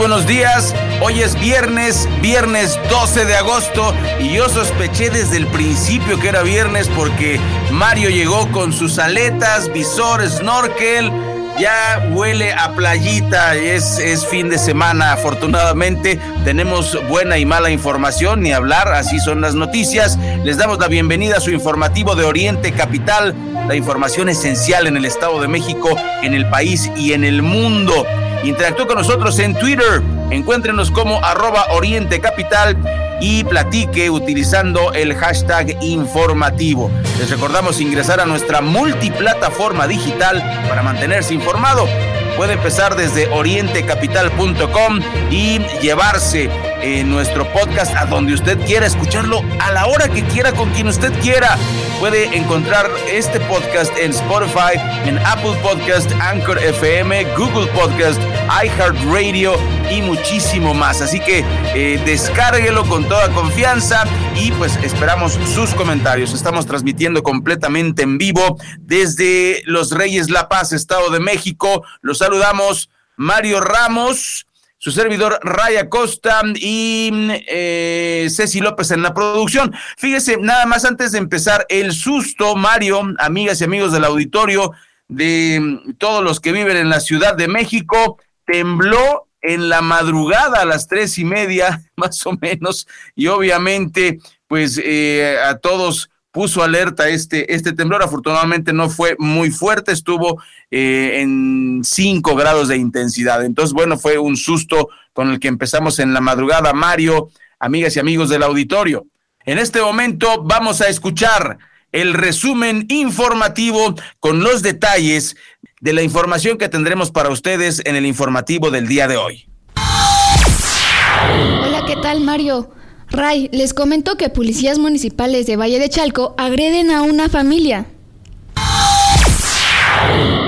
Buenos días, hoy es viernes, viernes 12 de agosto y yo sospeché desde el principio que era viernes porque Mario llegó con sus aletas, visor, snorkel, ya huele a playita, es, es fin de semana. Afortunadamente, tenemos buena y mala información, ni hablar, así son las noticias, les damos la bienvenida a su informativo de Oriente Capital, la información esencial en el Estado de México, en el país y en el mundo. Interactúe con nosotros en Twitter. Encuéntrenos como arroba Oriente Capital y platique utilizando el hashtag informativo. Les recordamos ingresar a nuestra multiplataforma digital para mantenerse informado. Puede empezar desde orientecapital.com y llevarse eh, nuestro podcast a donde usted quiera, escucharlo a la hora que quiera, con quien usted quiera. Puede encontrar este podcast en Spotify, en Apple Podcast, Anchor FM, Google Podcast, iHeartRadio y muchísimo más. Así que eh, descárguelo con toda confianza y pues esperamos sus comentarios. Estamos transmitiendo completamente en vivo desde Los Reyes La Paz, Estado de México. Los saludamos Mario Ramos su servidor Raya Costa y eh, Ceci López en la producción. Fíjese, nada más antes de empezar, el susto, Mario, amigas y amigos del auditorio, de todos los que viven en la Ciudad de México, tembló en la madrugada a las tres y media, más o menos, y obviamente, pues eh, a todos puso alerta este, este temblor. Afortunadamente no fue muy fuerte, estuvo eh, en 5 grados de intensidad. Entonces, bueno, fue un susto con el que empezamos en la madrugada. Mario, amigas y amigos del auditorio. En este momento vamos a escuchar el resumen informativo con los detalles de la información que tendremos para ustedes en el informativo del día de hoy. Hola, ¿qué tal Mario? Ray, les comento que policías municipales de Valle de Chalco agreden a una familia.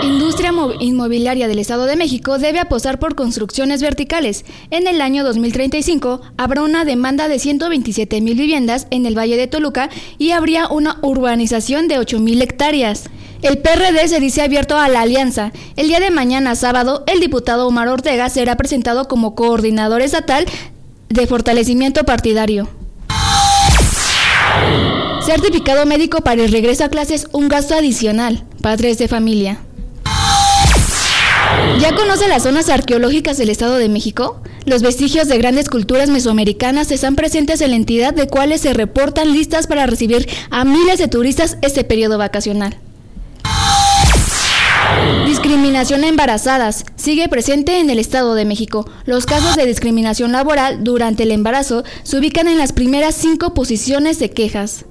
Industria inmobiliaria del Estado de México debe apostar por construcciones verticales. En el año 2035 habrá una demanda de 127 mil viviendas en el Valle de Toluca y habría una urbanización de 8 mil hectáreas. El PRD se dice abierto a la alianza. El día de mañana, sábado, el diputado Omar Ortega será presentado como coordinador estatal de fortalecimiento partidario. Certificado médico para el regreso a clases, un gasto adicional. Padres de familia. ¿Ya conoce las zonas arqueológicas del Estado de México? Los vestigios de grandes culturas mesoamericanas están presentes en la entidad de cuales se reportan listas para recibir a miles de turistas este periodo vacacional. Discriminación a embarazadas. Sigue presente en el Estado de México. Los casos de discriminación laboral durante el embarazo se ubican en las primeras cinco posiciones de quejas.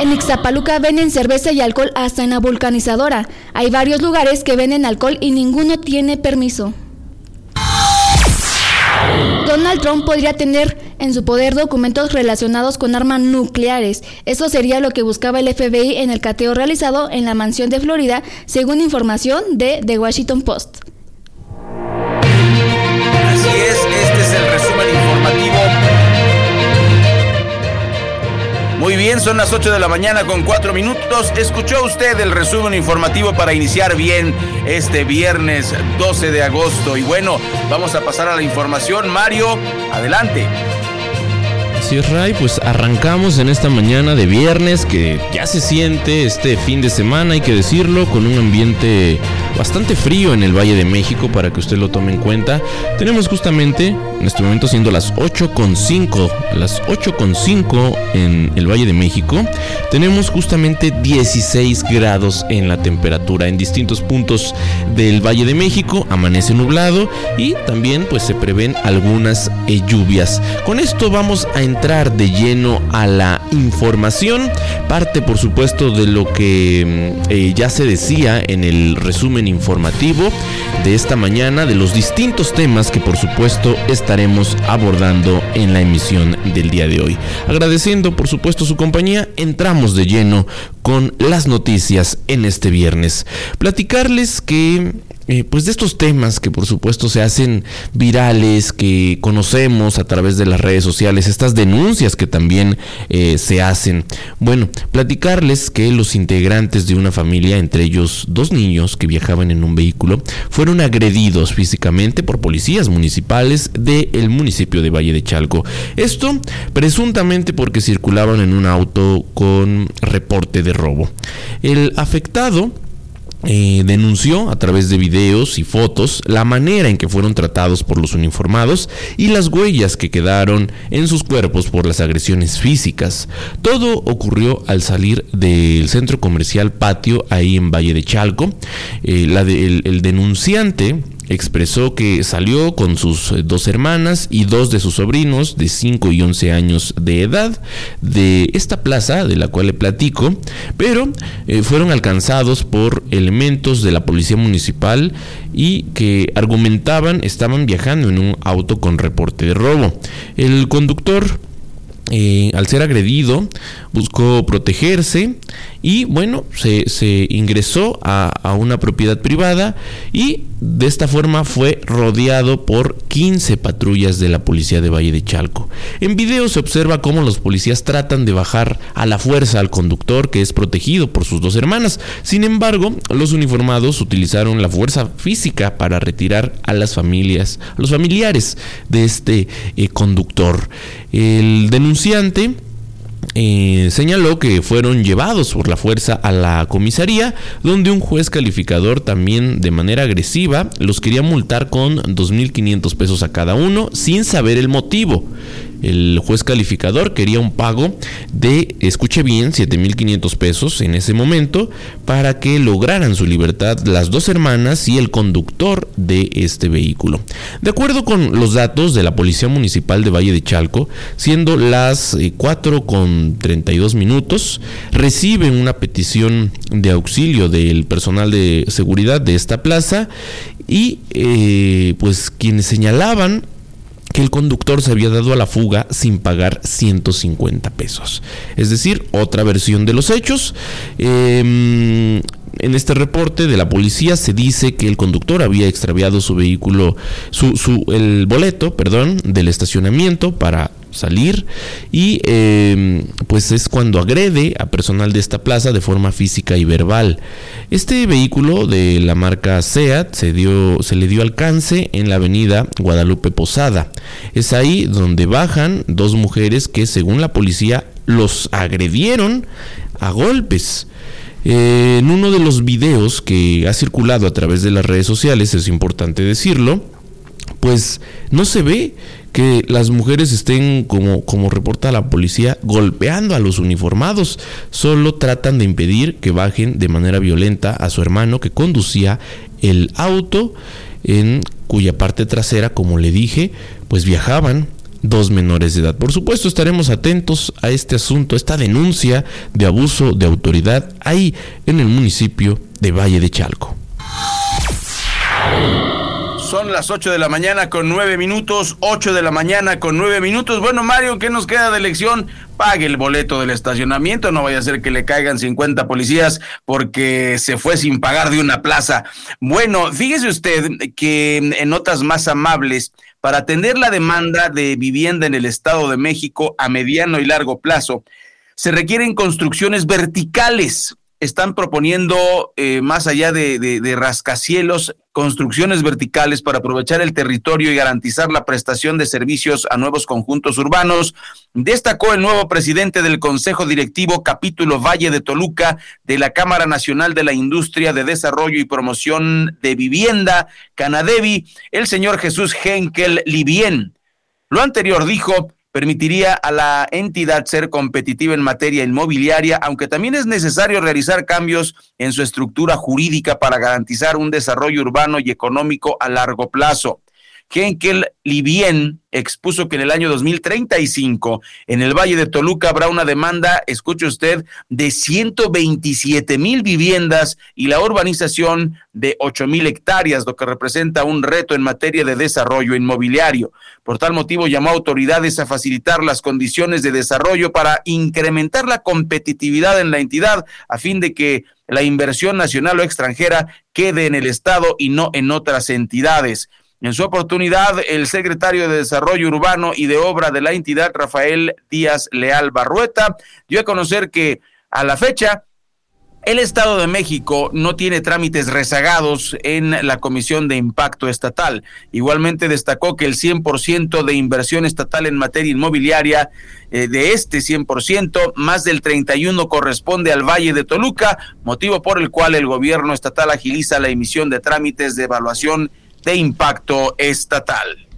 En Ixtapaluca venden cerveza y alcohol hasta en la vulcanizadora. Hay varios lugares que venden alcohol y ninguno tiene permiso. Trump podría tener en su poder documentos relacionados con armas nucleares. Eso sería lo que buscaba el FBI en el cateo realizado en la mansión de Florida, según información de The Washington Post. Así es, este es el resumen Muy bien, son las 8 de la mañana con 4 minutos. Escuchó usted el resumen informativo para iniciar bien este viernes 12 de agosto. Y bueno, vamos a pasar a la información. Mario, adelante. Así es, Ray, pues arrancamos en esta mañana de viernes que ya se siente este fin de semana, hay que decirlo, con un ambiente bastante frío en el Valle de México para que usted lo tome en cuenta. Tenemos justamente en este momento siendo las 8.5, las 8.5 en el Valle de México, tenemos justamente 16 grados en la temperatura en distintos puntos del Valle de México, amanece nublado y también pues se prevén algunas lluvias. Con esto vamos a entrar de lleno a la información, parte por supuesto de lo que mm, eh, ya se decía en el resumen informativo de esta mañana, de los distintos temas que por supuesto estaremos abordando en la emisión del día de hoy. Agradeciendo por supuesto su compañía, entramos de lleno con las noticias en este viernes. Platicarles que eh, pues de estos temas que por supuesto se hacen virales, que conocemos a través de las redes sociales, estas denuncias que también eh, se hacen. Bueno, platicarles que los integrantes de una familia, entre ellos dos niños que viajaban en un vehículo, fueron agredidos físicamente por policías municipales del municipio de Valle de Chalco. Esto presuntamente porque circulaban en un auto con reporte de robo. El afectado eh, denunció a través de videos y fotos la manera en que fueron tratados por los uniformados y las huellas que quedaron en sus cuerpos por las agresiones físicas. Todo ocurrió al salir del centro comercial Patio ahí en Valle de Chalco. Eh, la el denunciante expresó que salió con sus eh, dos hermanas y dos de sus sobrinos de 5 y 11 años de edad de esta plaza de la cual le platico, pero eh, fueron alcanzados por elementos de la policía municipal y que argumentaban estaban viajando en un auto con reporte de robo. El conductor eh, al ser agredido, buscó protegerse y bueno, se, ingresó a, a, una propiedad privada y de esta forma fue rodeado por 15 patrullas de la policía de Valle de Chalco. En video se observa cómo los policías tratan de bajar a la fuerza al conductor que es protegido por sus dos hermanas. Sin embargo, los uniformados utilizaron la fuerza física para retirar a las familias, a los familiares de este eh, conductor. El denunciante eh, señaló que fueron llevados por la fuerza a la comisaría, donde un juez calificador también de manera agresiva los quería multar con 2.500 pesos a cada uno sin saber el motivo. El juez calificador quería un pago de, escuche bien, 7.500 pesos en ese momento para que lograran su libertad las dos hermanas y el conductor de este vehículo. De acuerdo con los datos de la Policía Municipal de Valle de Chalco, siendo las 4 eh, con 32 minutos, reciben una petición de auxilio del personal de seguridad de esta plaza y eh, pues quienes señalaban que el conductor se había dado a la fuga sin pagar 150 pesos. Es decir, otra versión de los hechos. Em, en este reporte de la policía se dice que el conductor había extraviado su vehículo, su, su el boleto, perdón, del estacionamiento para salir y em, pues es cuando agrede a personal de esta plaza de forma física y verbal. Este vehículo de la marca SEAT se, dio, se le dio alcance en la avenida Guadalupe Posada. Es ahí donde bajan dos mujeres que según la policía los agredieron a golpes. en uno de los videos que ha circulado a través de las redes sociales, es importante decirlo, pues no se ve que las mujeres estén, como, como reporta la policía, golpeando a los uniformados. Solo tratan de impedir que bajen de manera violenta a su hermano que conducía el auto en cuya parte trasera, como le dije, pues viajaban dos menores de edad. Por supuesto, estaremos atentos a este asunto, esta denuncia de abuso de autoridad ahí en el municipio de Valle de Chalco. Son las 8 de la mañana con 9 minutos, 8 de la mañana con 9 minutos. Bueno, Mario, ¿qué nos queda de elección? Pague el boleto del estacionamiento, no vaya a ser que le caigan 50 policías porque se fue sin pagar de una plaza. Bueno, fíjese usted que en notas más amables, para atender la demanda de vivienda en el Estado de México a mediano y largo plazo, se requieren construcciones verticales están proponiendo, eh, más allá de, rascacielos, construcciones verticales para aprovechar el territorio y garantizar la prestación de servicios a nuevos conjuntos urbanos. Destacó el nuevo presidente del Consejo Directivo Capítulo Valle de Toluca de la Cámara Nacional de la Industria de Desarrollo y Promoción de Vivienda, Canadevi, el señor Jesús Henkel Libien. Lo anterior dijo, permitiría a la entidad ser competitiva en materia inmobiliaria, aunque también es necesario realizar cambios en su estructura jurídica para garantizar un desarrollo urbano y económico a largo plazo. Henkel Livien expuso que en el año 2035 en el Valle de Toluca habrá una demanda, escuche usted, de 127 mil viviendas y la urbanización de 8 mil hectáreas, lo que representa un reto en materia de desarrollo inmobiliario. Por tal motivo llamó a autoridades a facilitar las condiciones de desarrollo para incrementar la competitividad en la entidad a fin de que la inversión nacional o extranjera quede en el Estado y no en otras entidades. En su oportunidad, el secretario de Desarrollo Urbano y de Obra de la entidad, Rafael Díaz Leal Barrueta, dio a conocer que a la fecha el Estado de México no tiene trámites rezagados en la Comisión de Impacto Estatal. Igualmente destacó que el 100% de inversión estatal en materia inmobiliaria, eh, de este 100%, más del 31% corresponde al Valle de Toluca, motivo por el cual el gobierno estatal agiliza la emisión de trámites de evaluación de impacto estatal.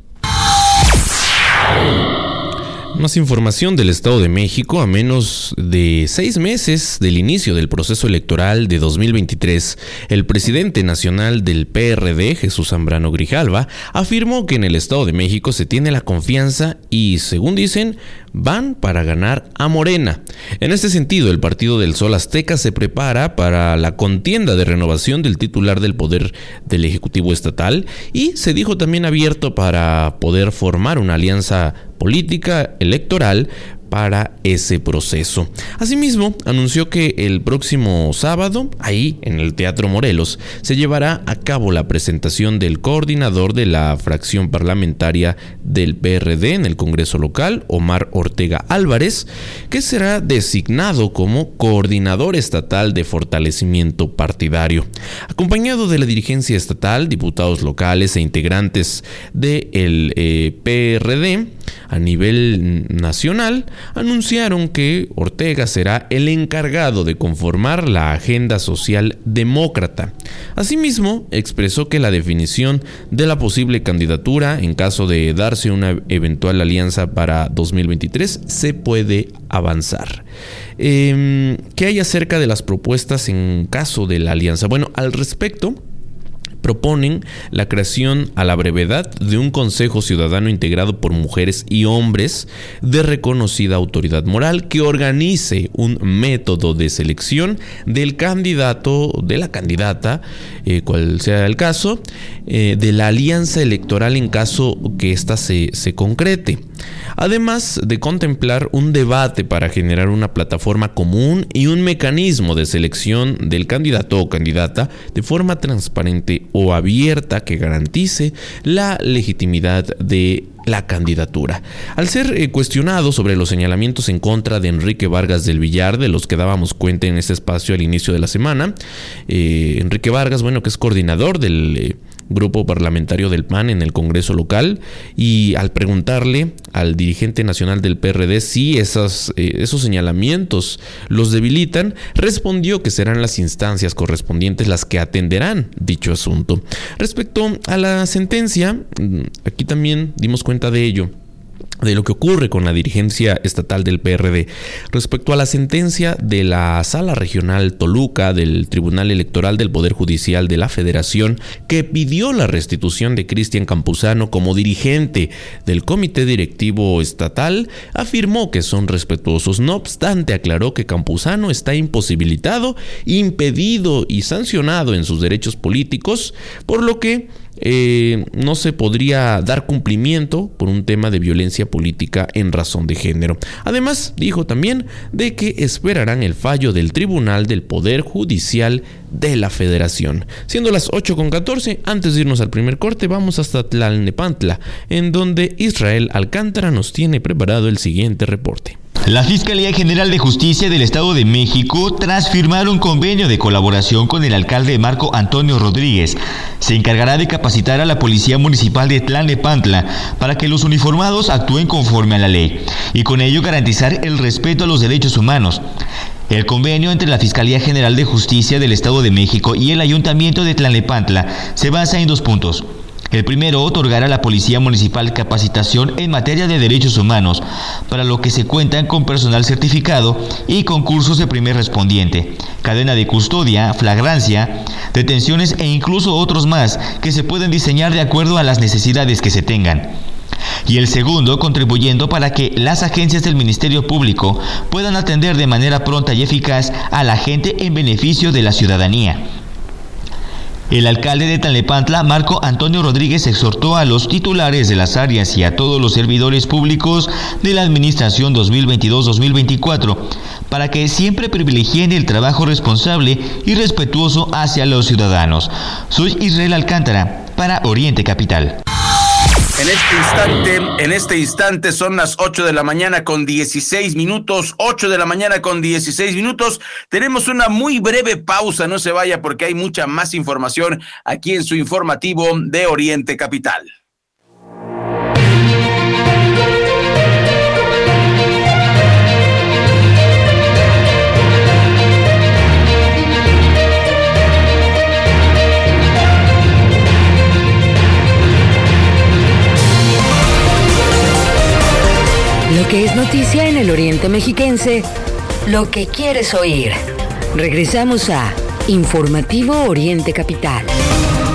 Más información del Estado de México. A menos de seis meses del inicio del proceso electoral de 2023, el presidente nacional del PRD, Jesús Zambrano Grijalva, afirmó que en el Estado de México se tiene la confianza y, según dicen, van para ganar a Morena. En este sentido, el Partido del Sol Azteca se prepara para la contienda de renovación del titular del poder del Ejecutivo Estatal y se dijo también abierto para poder formar una alianza política electoral para ese proceso. Asimismo, anunció que el próximo sábado, ahí en el Teatro Morelos, se llevará a cabo la presentación del coordinador de la fracción parlamentaria del PRD en el Congreso local, Omar Ortega Álvarez, que será designado como coordinador estatal de fortalecimiento partidario. Acompañado de la dirigencia estatal, diputados locales e integrantes del eh, PRD a nivel nacional, anunciaron que Ortega será el encargado de conformar la agenda social demócrata. Asimismo, expresó que la definición de la posible candidatura en caso de darse una eventual alianza para 2023 se puede avanzar. Em, ¿Qué hay acerca de las propuestas en caso de la alianza? Bueno, al respecto, proponen la creación a la brevedad de un Consejo Ciudadano integrado por mujeres y hombres de reconocida autoridad moral que organice un método de selección del candidato, de la candidata, eh, cual sea el caso, eh, de la alianza electoral en caso que ésta se, se concrete. Además de contemplar un debate para generar una plataforma común y un mecanismo de selección del candidato o candidata de forma transparente o abierta que garantice la legitimidad de la candidatura. Al ser eh, cuestionado sobre los señalamientos en contra de Enrique Vargas del Villar, de los que dábamos cuenta en este espacio al inicio de la semana, eh, Enrique Vargas, bueno, que es coordinador del eh, grupo parlamentario del PAN en el Congreso local y al preguntarle al dirigente nacional del PRD si eh, esos señalamientos los debilitan, respondió que serán las instancias correspondientes las que atenderán dicho asunto. Respecto a la sentencia, mm, aquí también dimos cuenta de ello de lo que ocurre con la dirigencia estatal del PRD. Respecto a la sentencia de la Sala Regional Toluca del Tribunal Electoral del Poder Judicial de la Federación que pidió la restitución de Cristian Campuzano como dirigente del Comité Directivo Estatal, afirmó que son respetuosos. No obstante, aclaró que Campuzano está imposibilitado, impedido y sancionado en sus derechos políticos, por lo que eh, no se podría dar cumplimiento por un tema de violencia política en razón de género. Además, dijo también de que esperarán el fallo del Tribunal del Poder Judicial de la Federación. Siendo las 8.14, antes de irnos al primer corte, vamos hasta Tlalnepantla, en donde Israel Alcántara nos tiene preparado el siguiente reporte. La Fiscalía General de Justicia del Estado de México, tras firmar un convenio de colaboración con el alcalde Marco Antonio Rodríguez, se encargará de capacitar a la Policía Municipal de Tlalnepantla para que los uniformados actúen conforme a la ley y con ello garantizar el respeto a los derechos humanos. El convenio entre la Fiscalía General de Justicia del Estado de México y el Ayuntamiento de Tlalnepantla se basa en dos puntos. El primero otorgará a la Policía Municipal capacitación en materia de derechos humanos, para lo que se cuentan con personal certificado y concursos de primer respondiente, cadena de custodia, flagrancia, detenciones e incluso otros más que se pueden diseñar de acuerdo a las necesidades que se tengan y el segundo contribuyendo para que las agencias del Ministerio Público puedan atender de manera pronta y eficaz a la gente en beneficio de la ciudadanía. El alcalde de Talepantla, Marco Antonio Rodríguez, exhortó a los titulares de las áreas y a todos los servidores públicos de la Administración 2022-2024 para que siempre privilegien el trabajo responsable y respetuoso hacia los ciudadanos. Soy Israel Alcántara para Oriente Capital. En este instante, en este instante son las 8 de la mañana con 16 minutos, 8 de la mañana con 16 minutos. Tenemos una muy breve pausa, no se vaya porque hay mucha más información aquí en su informativo de Oriente Capital. Que es noticia en el Oriente Mexiquense, lo que quieres oír. Regresamos a Informativo Oriente Capital.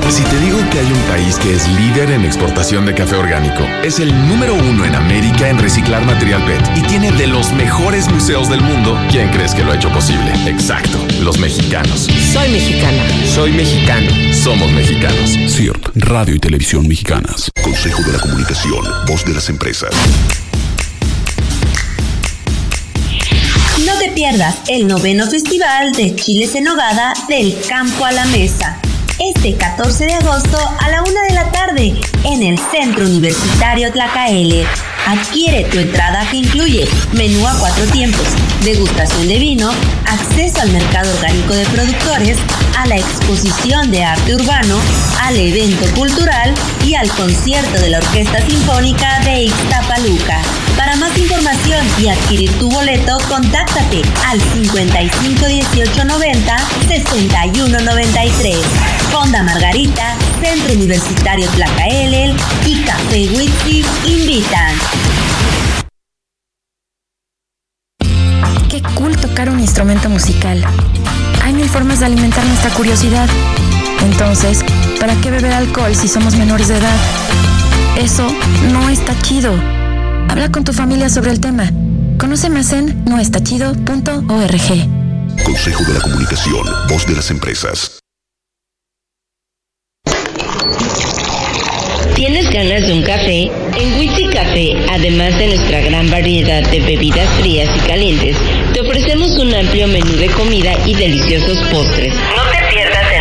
Si te digo que hay un país que es líder en exportación de café orgánico, es el número uno en América en reciclar material PET y tiene de los mejores museos del mundo, ¿quién crees que lo ha hecho posible? Exacto, los mexicanos. Soy mexicana. Soy mexicano. Somos mexicanos. CIRT, Radio y Televisión Mexicanas. Consejo de la Comunicación, voz de las empresas. Pierdas el noveno festival de Chiles en Nogada del Campo a la Mesa. Este 14 de agosto a la una de la tarde en el Centro Universitario Tlacaele. Adquiere tu entrada que incluye menú a cuatro tiempos, degustación de vino, acceso al mercado orgánico de productores, a la exposición de arte urbano, al evento cultural y al concierto de la Orquesta Sinfónica de Ixtapaluca. Para más información y adquirir tu boleto, contáctate al 55 18 90 61 93. Fonda Margarita, Centro Universitario Tlacaelel y Café Whisky invitan. Un instrumento musical. Hay mil formas de alimentar nuestra curiosidad. Entonces, ¿para qué beber alcohol si somos menores de edad? Eso no está chido. Habla con tu familia sobre el tema. Conoce más en noestachido.org. Consejo de la Comunicación, voz de las empresas. ¿Tienes ganas de un café? En Witsi Café, además de nuestra gran variedad de bebidas frías y calientes, te ofrecemos un amplio menú de comida y deliciosos postres. No te pierdas de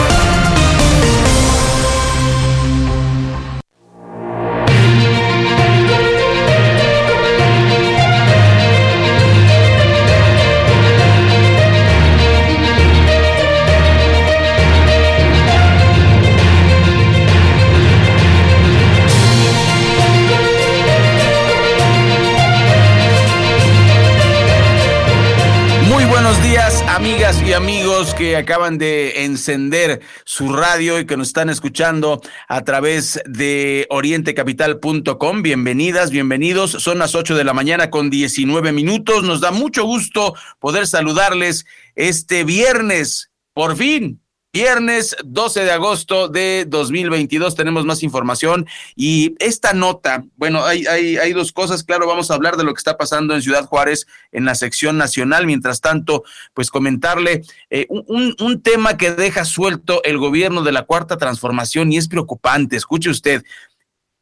Días, amigas y amigos que acaban de encender su radio y que nos están escuchando a través de orientecapital.com. Bienvenidas, bienvenidos. Son las 8 de la mañana con 19 minutos. Nos da mucho gusto poder saludarles este viernes. Por fin, Viernes 12 de agosto de 2022 tenemos más información. Y esta nota, bueno, hay, hay, dos cosas, claro, vamos a hablar de lo que está pasando en Ciudad Juárez en la sección nacional, mientras tanto, pues comentarle eh, un, un tema que deja suelto el gobierno de la Cuarta Transformación y es preocupante, escuche usted,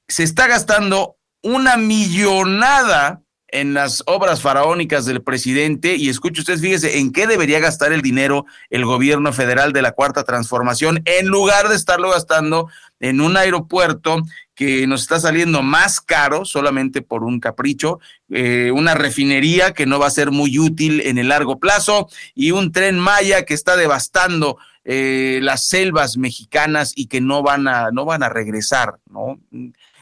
se está gastando una millonada en las obras faraónicas del presidente y escuche usted, fíjese, en qué debería gastar el dinero el gobierno federal de la cuarta transformación en lugar de estarlo gastando en un aeropuerto que nos está saliendo más caro solamente por un capricho, eh, una refinería que no va a ser muy útil en el largo plazo y un tren Maya que está devastando eh, las selvas mexicanas y que no van a no van a regresar, ¿no?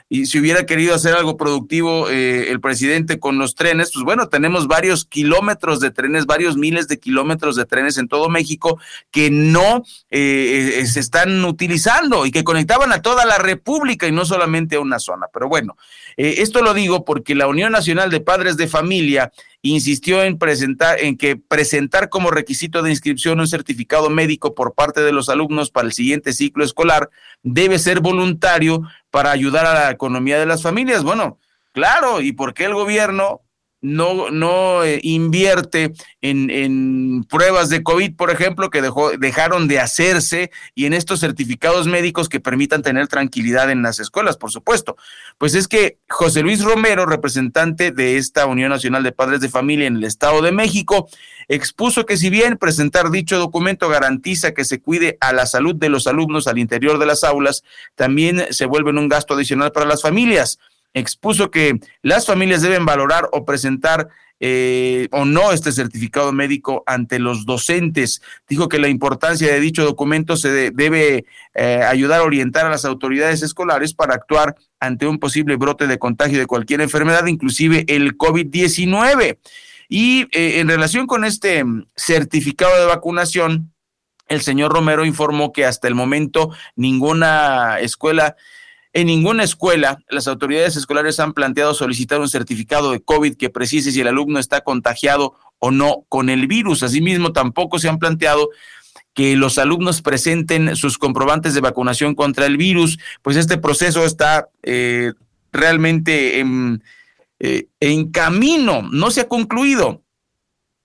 Y si hubiera querido hacer algo productivo eh, el presidente con los trenes, pues bueno, tenemos varios kilómetros de trenes, varios miles de kilómetros de trenes en todo México que no eh, eh, se están utilizando y que conectaban a toda la República y no solamente a una zona. Pero bueno, esto lo digo porque la Unión Nacional de Padres de Familia insistió en presentar en que presentar como requisito de inscripción un certificado médico por parte de los alumnos para el siguiente ciclo escolar debe ser voluntario para ayudar a la economía de las familias. Bueno, claro, ¿y por qué el gobierno no, no eh, invierte en, en, pruebas de COVID, por ejemplo, que dejó, dejaron de hacerse y en estos certificados médicos que permitan tener tranquilidad en las escuelas, por supuesto. Pues es que José Luis Romero, representante de esta Unión Nacional de Padres de Familia en el Estado de México, expuso que si bien presentar dicho documento garantiza que se cuide a la salud de los alumnos al interior de las aulas, también se vuelve un gasto adicional para las familias expuso que las familias deben valorar o presentar eh, o no este certificado médico ante los docentes. Dijo que la importancia de dicho documento se debe eh, ayudar a orientar a las autoridades escolares para actuar ante un posible brote de contagio de cualquier enfermedad, inclusive el COVID-19. Y eh, en relación con este certificado de vacunación, el señor Romero informó que hasta el momento ninguna escuela en ninguna escuela, las autoridades escolares han planteado solicitar un certificado de COVID que precise si el alumno está contagiado o no con el virus. Asimismo, tampoco se han planteado que los alumnos presenten sus comprobantes de vacunación contra el virus, pues este proceso está eh, realmente en, eh, en camino, no se ha concluido.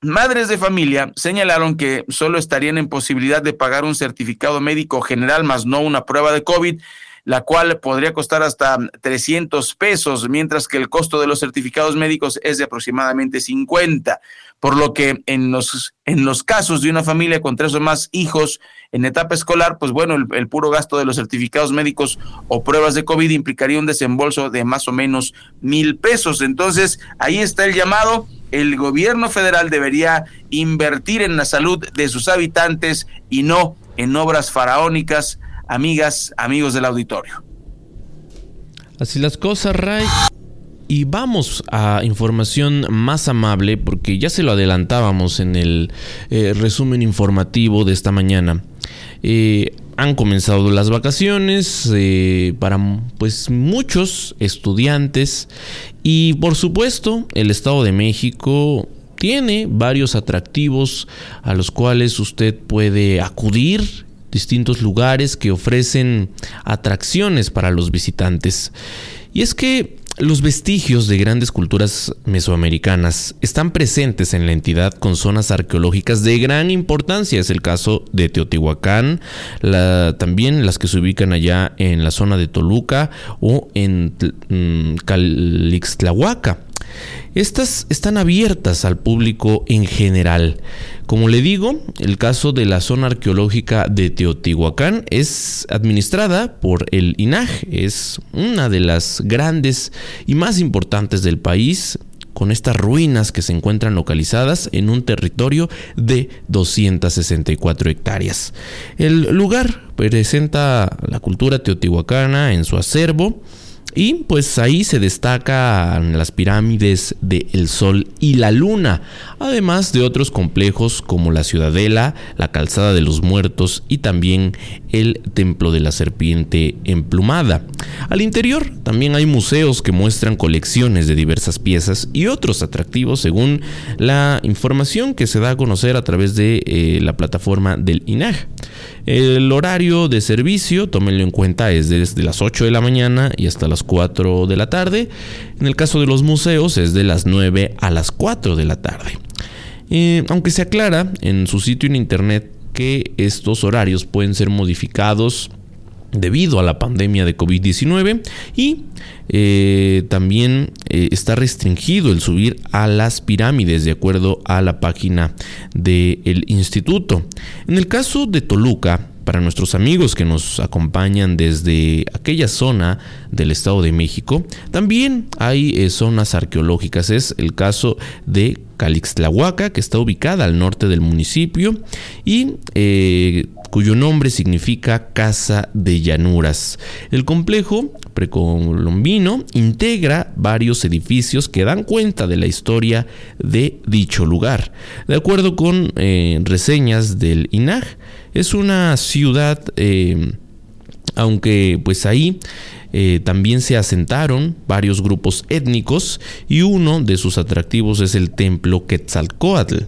Madres de familia señalaron que solo estarían en posibilidad de pagar un certificado médico general, más no una prueba de COVID, la cual podría costar hasta 300 pesos, mientras que el costo de los certificados médicos es de aproximadamente 50, por lo que en los, en los casos de una familia con tres o más hijos en etapa escolar, pues bueno, el, el puro gasto de los certificados médicos o pruebas de COVID implicaría un desembolso de más o menos mil pesos. Entonces, ahí está el llamado. El gobierno federal debería invertir en la salud de sus habitantes y no en obras faraónicas amigas, amigos del auditorio. Así las cosas, Ray. Y vamos a información más amable porque ya se lo adelantábamos en el eh, resumen informativo de esta mañana. Eh, han comenzado las vacaciones eh, para pues muchos estudiantes y por supuesto el Estado de México tiene varios atractivos a los cuales usted puede acudir distintos lugares que ofrecen atracciones para los visitantes. Y es que los vestigios de grandes culturas mesoamericanas están presentes en la entidad con zonas arqueológicas de gran importancia. Es el caso de Teotihuacán, también las que se ubican allá en la zona de Toluca o en mm, Calixtlahuaca. Estas están abiertas al público en general. Como le digo, el caso de la zona arqueológica de Teotihuacán es administrada por el INAG. Es una de las grandes y más importantes del país con estas ruinas que se encuentran localizadas en un territorio de 264 hectáreas. El lugar presenta la cultura teotihuacana en su acervo, y pues ahí se destacan las pirámides de El Sol y la Luna, además de otros complejos como la Ciudadela, la Calzada de los Muertos y también el Templo de la Serpiente Emplumada. Al interior también hay museos que muestran colecciones de diversas piezas y otros atractivos según la información que se da a conocer a través de eh, la plataforma del INAG. El horario de servicio, tómenlo en cuenta, es desde las 8 de la mañana y hasta las 4 de la tarde. En el caso de los museos es de las 9 a las 4 de la tarde. aunque se aclara en su sitio en internet que estos horarios pueden ser modificados debido a la pandemia de COVID-19 y eh, también eh, está restringido el subir a las pirámides de acuerdo a la página del instituto. En el caso de Toluca, para nuestros amigos que nos acompañan desde aquella zona del Estado de México, también hay eh, zonas arqueológicas. Es el caso de Calixtlahuaca, que está ubicada al norte del municipio y cuyo nombre significa Casa de Llanuras. El complejo precolombino integra varios edificios que dan cuenta de la historia de dicho lugar. De acuerdo con eh, reseñas del INAG, es una ciudad, eh, aunque pues ahí eh, también se asentaron varios grupos étnicos y uno de sus atractivos es el templo Quetzalcoatl.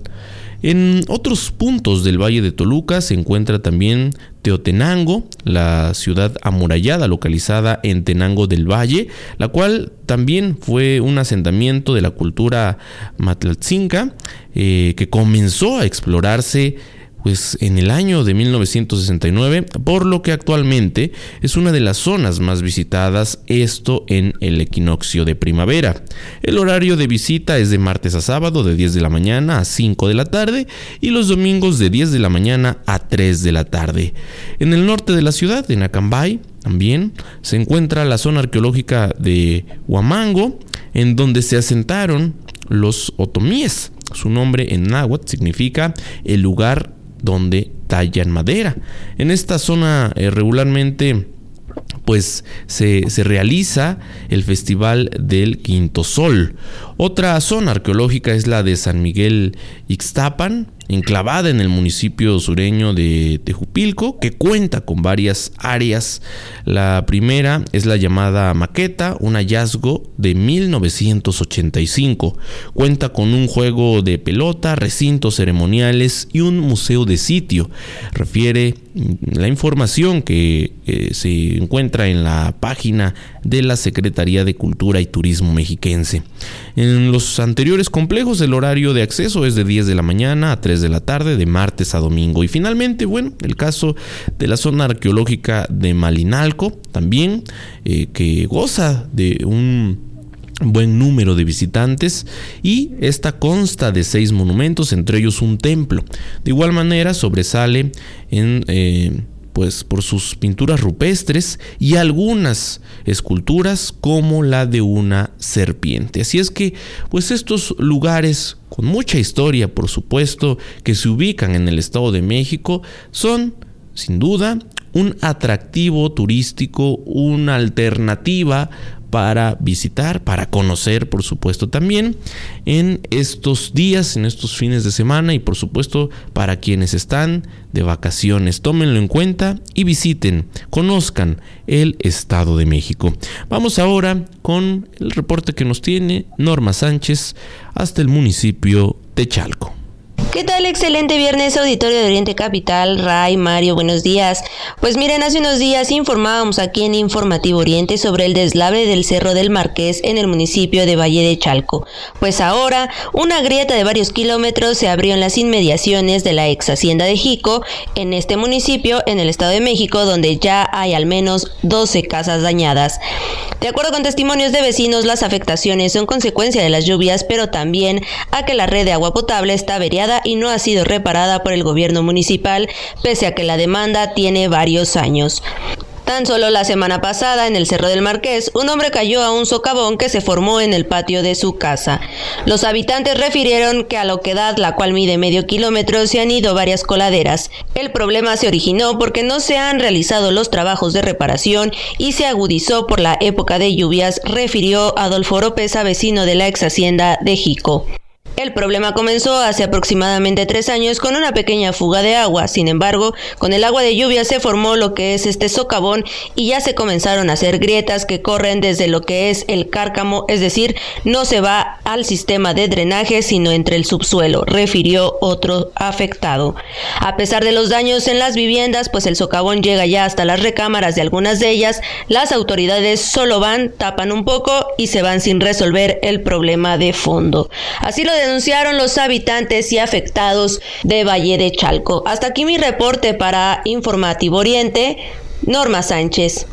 En otros puntos del Valle de Toluca se encuentra también Teotenango, la ciudad amurallada localizada en Tenango del Valle, la cual también fue un asentamiento de la cultura matlatzinca eh, que comenzó a explorarse pues en el año de 1969, por lo que actualmente es una de las zonas más visitadas, esto en el equinoccio de primavera. El horario de visita es de martes a sábado de 10 de la mañana a 5 de la tarde y los domingos de 10 de la mañana a 3 de la tarde. En el norte de la ciudad, en Acambay, también se encuentra la zona arqueológica de Huamango, en donde se asentaron los otomíes. Su nombre en náhuatl significa el lugar donde tallan madera. En esta zona eh, regularmente pues se, se, realiza el Festival del Quinto Sol. Otra zona arqueológica es la de San Miguel Ixtapan, enclavada en el municipio sureño de Tejupilco, que cuenta con varias áreas. La primera es la llamada Maqueta, un hallazgo de 1985. Cuenta con un juego de pelota, recintos ceremoniales y un museo de sitio. Refiere la información que eh, se encuentra en la página de la Secretaría de Cultura y Turismo mexiquense. En los anteriores complejos el horario de acceso es de 10 de la mañana a 3 de la tarde, de martes a domingo. Y finalmente, bueno, el caso de la zona arqueológica de Malinalco, también, eh, que goza de un buen número de visitantes y esta consta de seis monumentos, entre ellos un templo. De igual manera sobresale en... Eh, pues por sus pinturas rupestres y algunas esculturas como la de una serpiente. Así es que pues estos lugares con mucha historia, por supuesto, que se ubican en el Estado de México, son sin duda un atractivo turístico, una alternativa para visitar, para conocer, por supuesto, también en estos días, en estos fines de semana y por supuesto para quienes están de vacaciones. Tómenlo en cuenta y visiten, conozcan el Estado de México. Vamos ahora con el reporte que nos tiene Norma Sánchez hasta el municipio de Chalco. ¿Qué tal? Excelente viernes, auditorio de Oriente Capital. Ray, Mario, buenos días. Pues miren, hace unos días informábamos aquí en Informativo Oriente sobre el deslave del Cerro del Marqués en el municipio de Valle de Chalco. Pues ahora, una grieta de varios kilómetros se abrió en las inmediaciones de la ex hacienda de Jico, en este municipio, en el Estado de México, donde ya hay al menos 12 casas dañadas. De acuerdo con testimonios de vecinos, las afectaciones son consecuencia de las lluvias, pero también a que la red de agua potable está averiada y no ha sido reparada por el gobierno municipal, pese a que la demanda tiene varios años. Tan solo la semana pasada, en el Cerro del Marqués, un hombre cayó a un socavón que se formó en el patio de su casa. Los habitantes refirieron que a la oquedad, la cual mide medio kilómetro, se han ido varias coladeras. El problema se originó porque no se han realizado los trabajos de reparación y se agudizó por la época de lluvias, refirió Adolfo Oropesa, vecino de la ex hacienda de Jico. El problema comenzó hace aproximadamente tres años con una pequeña fuga de agua. Sin embargo, con el agua de lluvia se formó lo que es este socavón y ya se comenzaron a hacer grietas que corren desde lo que es el cárcamo, es decir, no se va al sistema de drenaje sino entre el subsuelo, refirió otro afectado. A pesar de los daños en las viviendas, pues el socavón llega ya hasta las recámaras de algunas de ellas, las autoridades solo van, tapan un poco y se van sin resolver el problema de fondo. Así lo denunciaron los habitantes y afectados de Valle de Chalco. Hasta aquí mi reporte para Informativo Oriente. Norma Sánchez.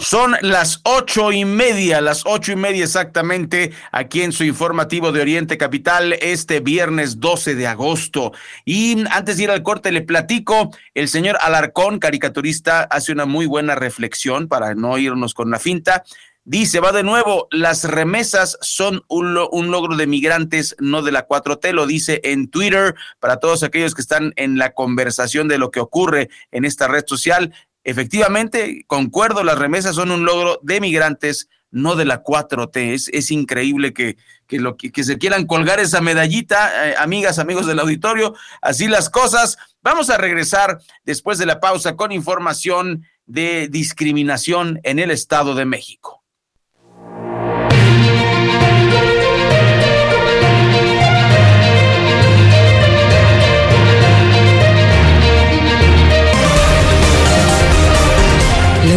Son las ocho y media, las ocho y media exactamente, aquí en su informativo de Oriente Capital, este viernes 12 de agosto. Y antes de ir al corte, le platico, el señor Alarcón, caricaturista, hace una muy buena reflexión para no irnos con la finta. Dice, va de nuevo, las remesas son un, un, logro de migrantes, no de la 4T, lo dice en Twitter, para todos aquellos que están en la conversación de lo que ocurre en esta red social. Efectivamente, concuerdo, las remesas son un logro de migrantes, no de la 4T. Es, es increíble que, que, lo, que, se quieran colgar esa medallita, eh, amigas, amigos del auditorio. Así las cosas. Vamos a regresar después de la pausa con información de discriminación en el Estado de México.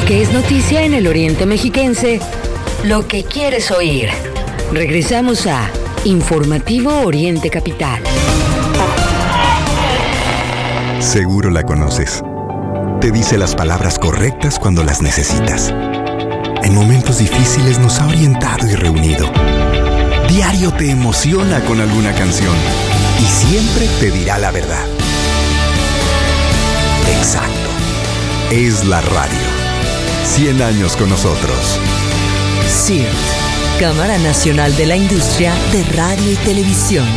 Que es noticia en el Oriente Mexiquense, lo que quieres oír. Regresamos a Informativo Oriente Capital. Seguro la conoces. Te dice las palabras correctas cuando las necesitas. En momentos difíciles nos ha orientado y reunido. Diario te emociona con alguna canción y siempre te dirá la verdad. Exacto. Es la radio 100 años con nosotros. CIRT, Cámara Nacional de la Industria de Radio y Televisión.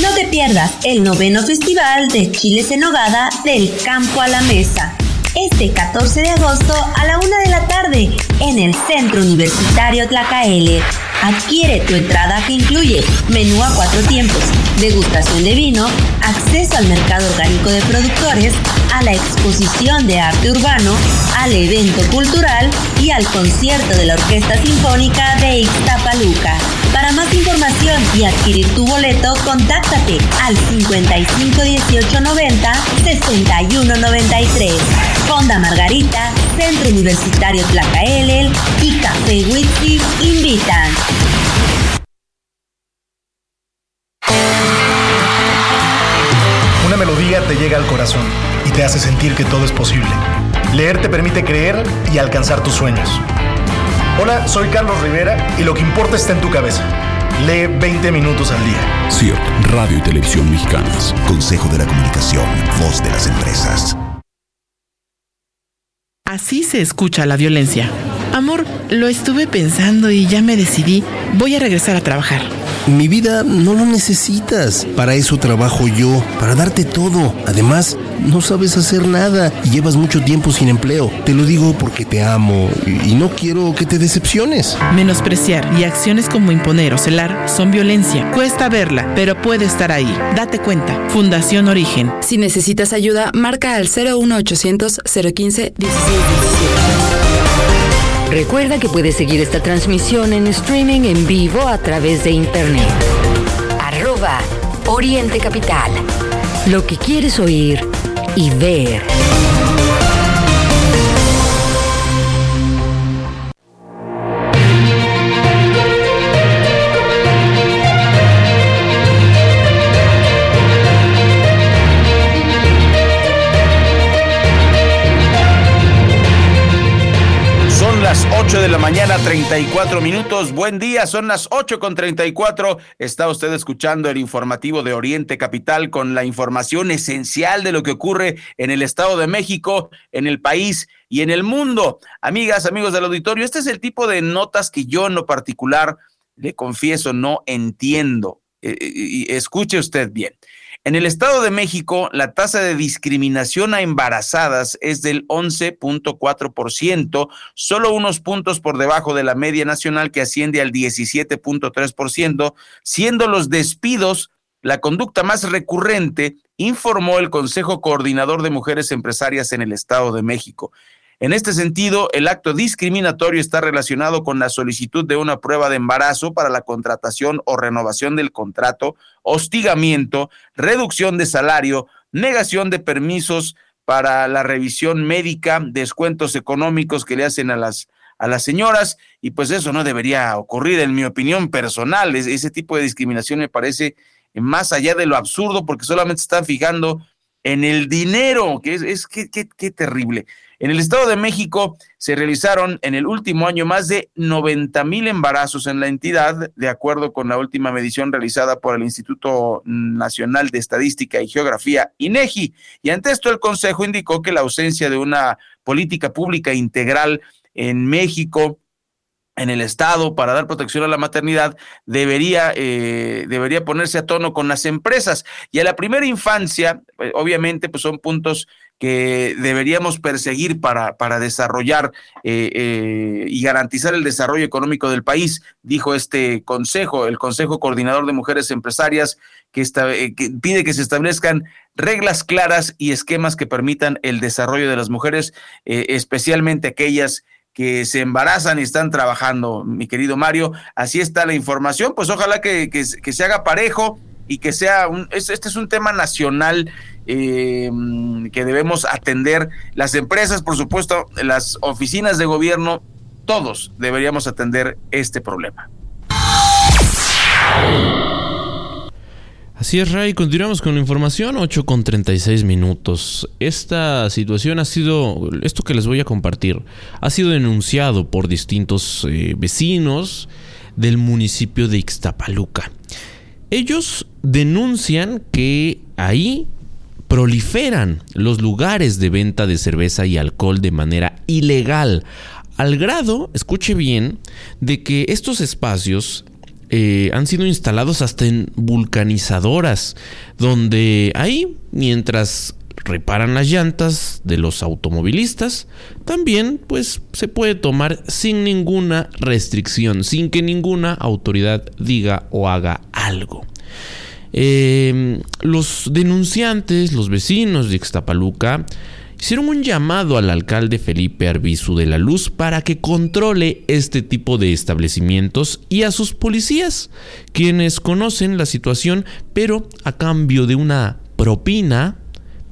No te pierdas el noveno Festival de Chiles en Nogada del Campo a la Mesa. Este 14 de agosto a la una de la tarde en el Centro Universitario Tlacaele Adquiere tu entrada que incluye menú a cuatro tiempos, degustación de vino, acceso al mercado orgánico de productores, a la exposición de arte urbano, al evento cultural y al concierto de la Orquesta Sinfónica de Ixtapaluca. Para más información y adquirir tu boleto, contáctate al 55 18 90 61 93. Fonda Margarita, Centro Universitario Tlacaelel y Café Whisky invitan. Una melodía te llega al corazón y te hace sentir que todo es posible. Leer te permite creer y alcanzar tus sueños. Hola, soy Carlos Rivera y lo que importa está en tu cabeza. Lee 20 minutos al día. CIRT, Radio y Televisión Mexicanas. Consejo de la Comunicación, voz de las empresas. Así se escucha la violencia. Amor, lo estuve pensando y ya me decidí. Voy a regresar a trabajar. Mi vida no lo necesitas. Para eso trabajo yo, para darte todo. Además, no sabes hacer nada y llevas mucho tiempo sin empleo. Te lo digo porque te amo y no quiero que te decepciones. Menospreciar y acciones como imponer o celar son violencia. Cuesta verla, pero puede estar ahí. Date cuenta. Fundación Origen. Si necesitas ayuda, marca al 01800 015 1617. Recuerda que puedes seguir esta transmisión en streaming en vivo a través de internet. Arroba Oriente Capital. Lo que quieres oír y ver. La mañana, 34 minutos. Buen día, son las 8 con 34. Está usted escuchando el informativo de Oriente Capital con la información esencial de lo que ocurre en el Estado de México, en el país y en el mundo. Amigas, amigos del auditorio, este es el tipo de notas que yo en lo particular, le confieso, no entiendo. Eh, y escuche usted bien. En el Estado de México, la tasa de discriminación a embarazadas es del 11.4%, solo unos puntos por debajo de la media nacional que asciende al 17.3%, siendo los despidos la conducta más recurrente, informó el Consejo Coordinador de Mujeres Empresarias en el Estado de México. En este sentido, el acto discriminatorio está relacionado con la solicitud de una prueba de embarazo para la contratación o renovación del contrato, hostigamiento, reducción de salario, negación de permisos para la revisión médica, descuentos económicos que le hacen a las a las señoras y pues eso no debería ocurrir en mi opinión personal. ese tipo de discriminación me parece más allá de lo absurdo porque solamente están fijando en el dinero, que es, que, qué terrible. En el Estado de México se realizaron en el último año más de 90 mil embarazos en la entidad, de acuerdo con la última medición realizada por el Instituto Nacional de Estadística y Geografía, INEGI. Y ante esto el Consejo indicó que la ausencia de una política pública integral en México en el Estado para dar protección a la maternidad debería, eh, debería ponerse a tono con las empresas. Y a la primera infancia, eh, obviamente, pues son puntos que deberíamos perseguir para, para desarrollar eh, eh, y garantizar el desarrollo económico del país, dijo este consejo, el Consejo Coordinador de Mujeres Empresarias, que, eh, que pide que se establezcan reglas claras y esquemas que permitan el desarrollo de las mujeres, especialmente aquellas que se embarazan y están trabajando, mi querido Mario. Así está la información, pues ojalá que, que se haga parejo y que sea un, este es un tema nacional eh, que debemos atender. Las empresas, por supuesto, las oficinas de gobierno, todos deberíamos atender este problema. Así es, Ray. Continuamos con la información. 8 con 36 minutos. Esta situación ha sido, esto que les voy a compartir, ha sido denunciado por distintos eh, vecinos del municipio de Ixtapaluca. Ellos denuncian que ahí proliferan los lugares de venta de cerveza y alcohol de manera ilegal, al grado, escuche bien, de que estos espacios eh, han sido instalados hasta en vulcanizadoras, donde ahí, mientras reparan las llantas de los automovilistas, también pues se puede tomar sin ninguna restricción, sin que ninguna autoridad diga o haga algo. Eh, los denunciantes, los vecinos de Ixtapaluca, hicieron un llamado al alcalde Felipe Arbizu de la Luz para que controle este tipo de establecimientos y a sus policías, quienes conocen la situación, pero a cambio de una propina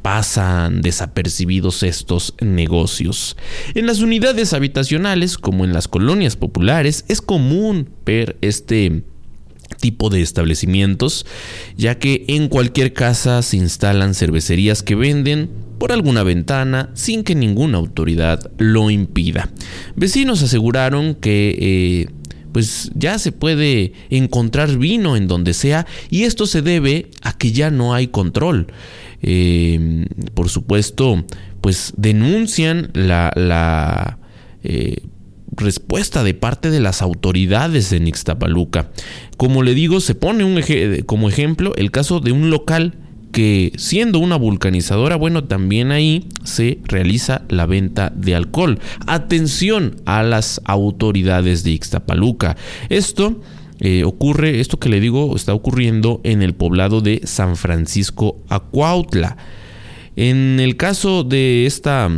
pasan desapercibidos estos negocios. En las unidades habitacionales, como en las colonias populares, es común ver este tipo de establecimientos, ya que en cualquier casa se instalan cervecerías que venden por alguna ventana sin que ninguna autoridad lo impida. Vecinos aseguraron que eh, pues ya se puede encontrar vino en donde sea y esto se debe a que ya no hay control. Eh, por supuesto, pues denuncian la, la eh, respuesta de parte de las autoridades de Ixtapaluca. Como le digo, se pone un como ejemplo el caso de un local que siendo una vulcanizadora, bueno, también ahí se realiza la venta de alcohol. Atención a las autoridades de Ixtapaluca. Esto eh, ocurre, esto que le digo, está ocurriendo en el poblado de San Francisco Acuautla. En el caso de esta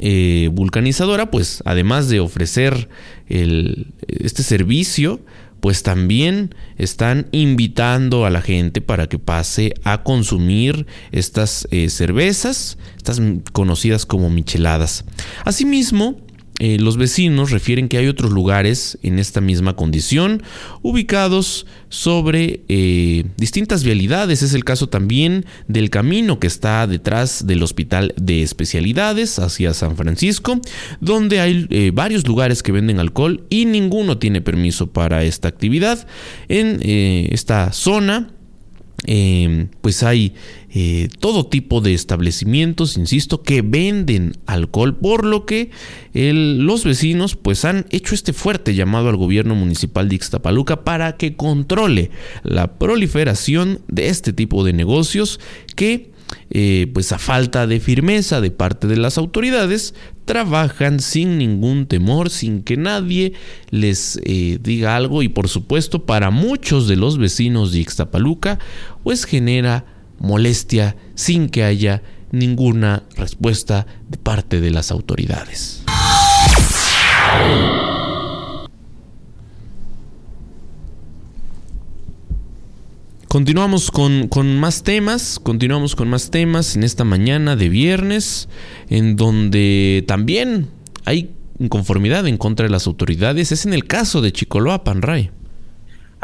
eh, vulcanizadora, pues además de ofrecer este servicio, pues también están invitando a la gente para que pase a consumir estas eh, cervezas, estas conocidas como micheladas. Asimismo, eh, los vecinos refieren que hay otros lugares en esta misma condición, ubicados sobre eh, distintas vialidades. Es el caso también del camino que está detrás del Hospital de Especialidades hacia San Francisco, donde hay eh, varios lugares que venden alcohol y ninguno tiene permiso para esta actividad. En esta zona Em, pues hay eh, todo tipo de establecimientos, insisto, que venden alcohol, por lo que los vecinos pues han hecho este fuerte llamado al gobierno municipal de Ixtapaluca para que controle la proliferación de este tipo de negocios que eh, pues a falta de firmeza de parte de las autoridades, trabajan sin ningún temor, sin que nadie les eh, diga algo y por supuesto para muchos de los vecinos de Ixtapaluca, pues genera molestia sin que haya ninguna respuesta de parte de las autoridades. Continuamos con, más temas, continuamos con más temas en esta mañana de viernes, en donde también hay inconformidad en contra de las autoridades es en el caso de Chicoloapan, Ray.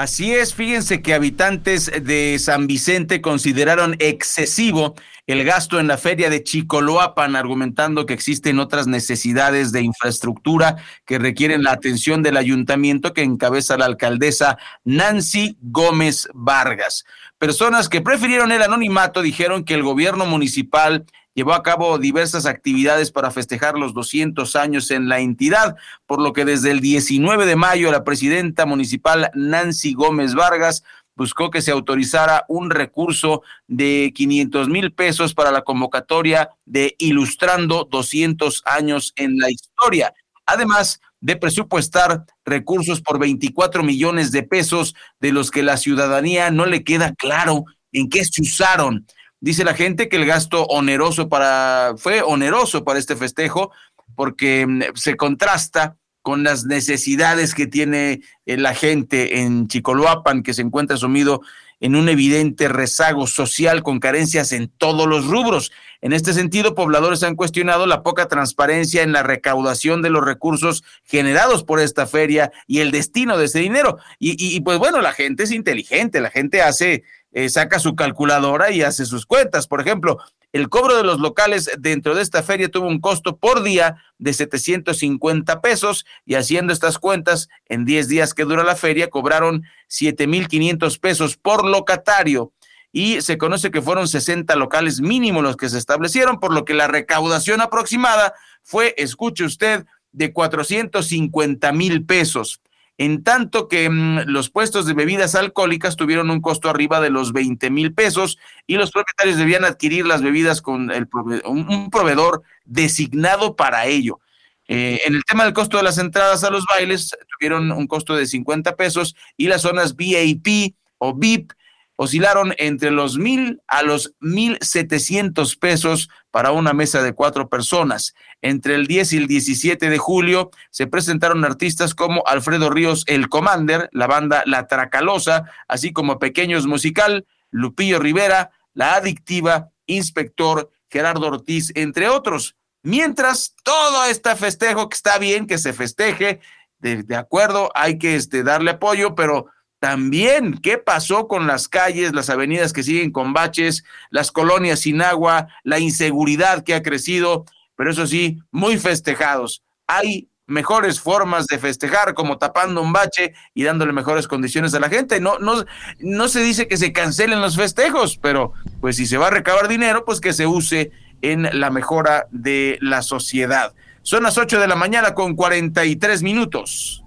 Así es, fíjense que habitantes de San Vicente consideraron excesivo el gasto en la feria de Chicoloapan, argumentando que existen otras necesidades de infraestructura que requieren la atención del ayuntamiento que encabeza la alcaldesa Nancy Gómez Vargas. Personas que prefirieron el anonimato dijeron que el gobierno municipal llevó a cabo diversas actividades para festejar los 200 años en la entidad, por lo que desde el 19 de mayo la presidenta municipal Nancy Gómez Vargas buscó que se autorizara un recurso de 500 mil pesos para la convocatoria de Ilustrando 200 años en la historia. Además de presupuestar recursos por 24 millones de pesos, de los que la ciudadanía no le queda claro en qué se usaron. Dice la gente que el gasto oneroso para fue oneroso para este festejo porque mm, se contrasta con las necesidades que tiene eh, la gente en Chicoloapan, que se encuentra sumido en un evidente rezago social con carencias en todos los rubros. En este sentido, pobladores han cuestionado la poca transparencia en la recaudación de los recursos generados por esta feria y el destino de ese dinero. Y, y pues bueno, la gente es inteligente, la gente hace eh, saca su calculadora y hace sus cuentas. Por ejemplo, el cobro de los locales dentro de esta feria tuvo un costo por día de 750 pesos y haciendo estas cuentas, en 10 días que dura la feria, cobraron 7,500 pesos por locatario y se conoce que fueron 60 locales mínimos los que se establecieron, por lo que la recaudación aproximada fue, escuche usted, de 450 mil pesos en tanto que mm, los puestos de bebidas alcohólicas tuvieron un costo arriba de los 20 mil pesos y los propietarios debían adquirir las bebidas con el un, proveedor designado para ello. Eh, en el tema del costo de las entradas a los bailes, tuvieron un costo de 50 pesos y las zonas VIP o VIP oscilaron entre los mil a los mil setecientos pesos para una mesa de cuatro personas. Entre el 10 y el 17 de julio se presentaron artistas como Alfredo Ríos El Commander, la banda La Tracalosa, así como Pequeños Musical, Lupillo Rivera, La Adictiva, Inspector, Gerardo Ortiz, entre otros. Mientras todo este festejo, que está bien que se festeje, de, acuerdo, hay que este, darle apoyo, pero también, ¿qué pasó con las calles, las avenidas que siguen con baches, las colonias sin agua, la inseguridad que ha crecido? Pero eso sí, muy festejados. Hay mejores formas de festejar, como tapando un bache y dándole mejores condiciones a la gente. No, no, no se dice que se cancelen los festejos, pero pues si se va a recabar dinero, pues que se use en la mejora de la sociedad. Son las 8 de la mañana con 43 minutos.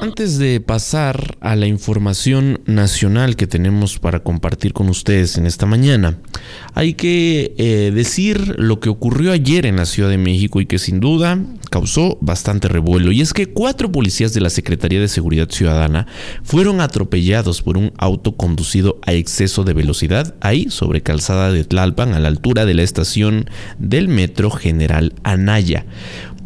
Antes de pasar a la información nacional que tenemos para compartir con ustedes en esta mañana, hay que eh, decir lo que ocurrió ayer en la Ciudad de México y que sin duda causó bastante revuelo. Y es que cuatro policías de la Secretaría de Seguridad Ciudadana fueron atropellados por un auto conducido a exceso de velocidad ahí sobre calzada de Tlalpan a la altura de la estación del Metro General Anaya.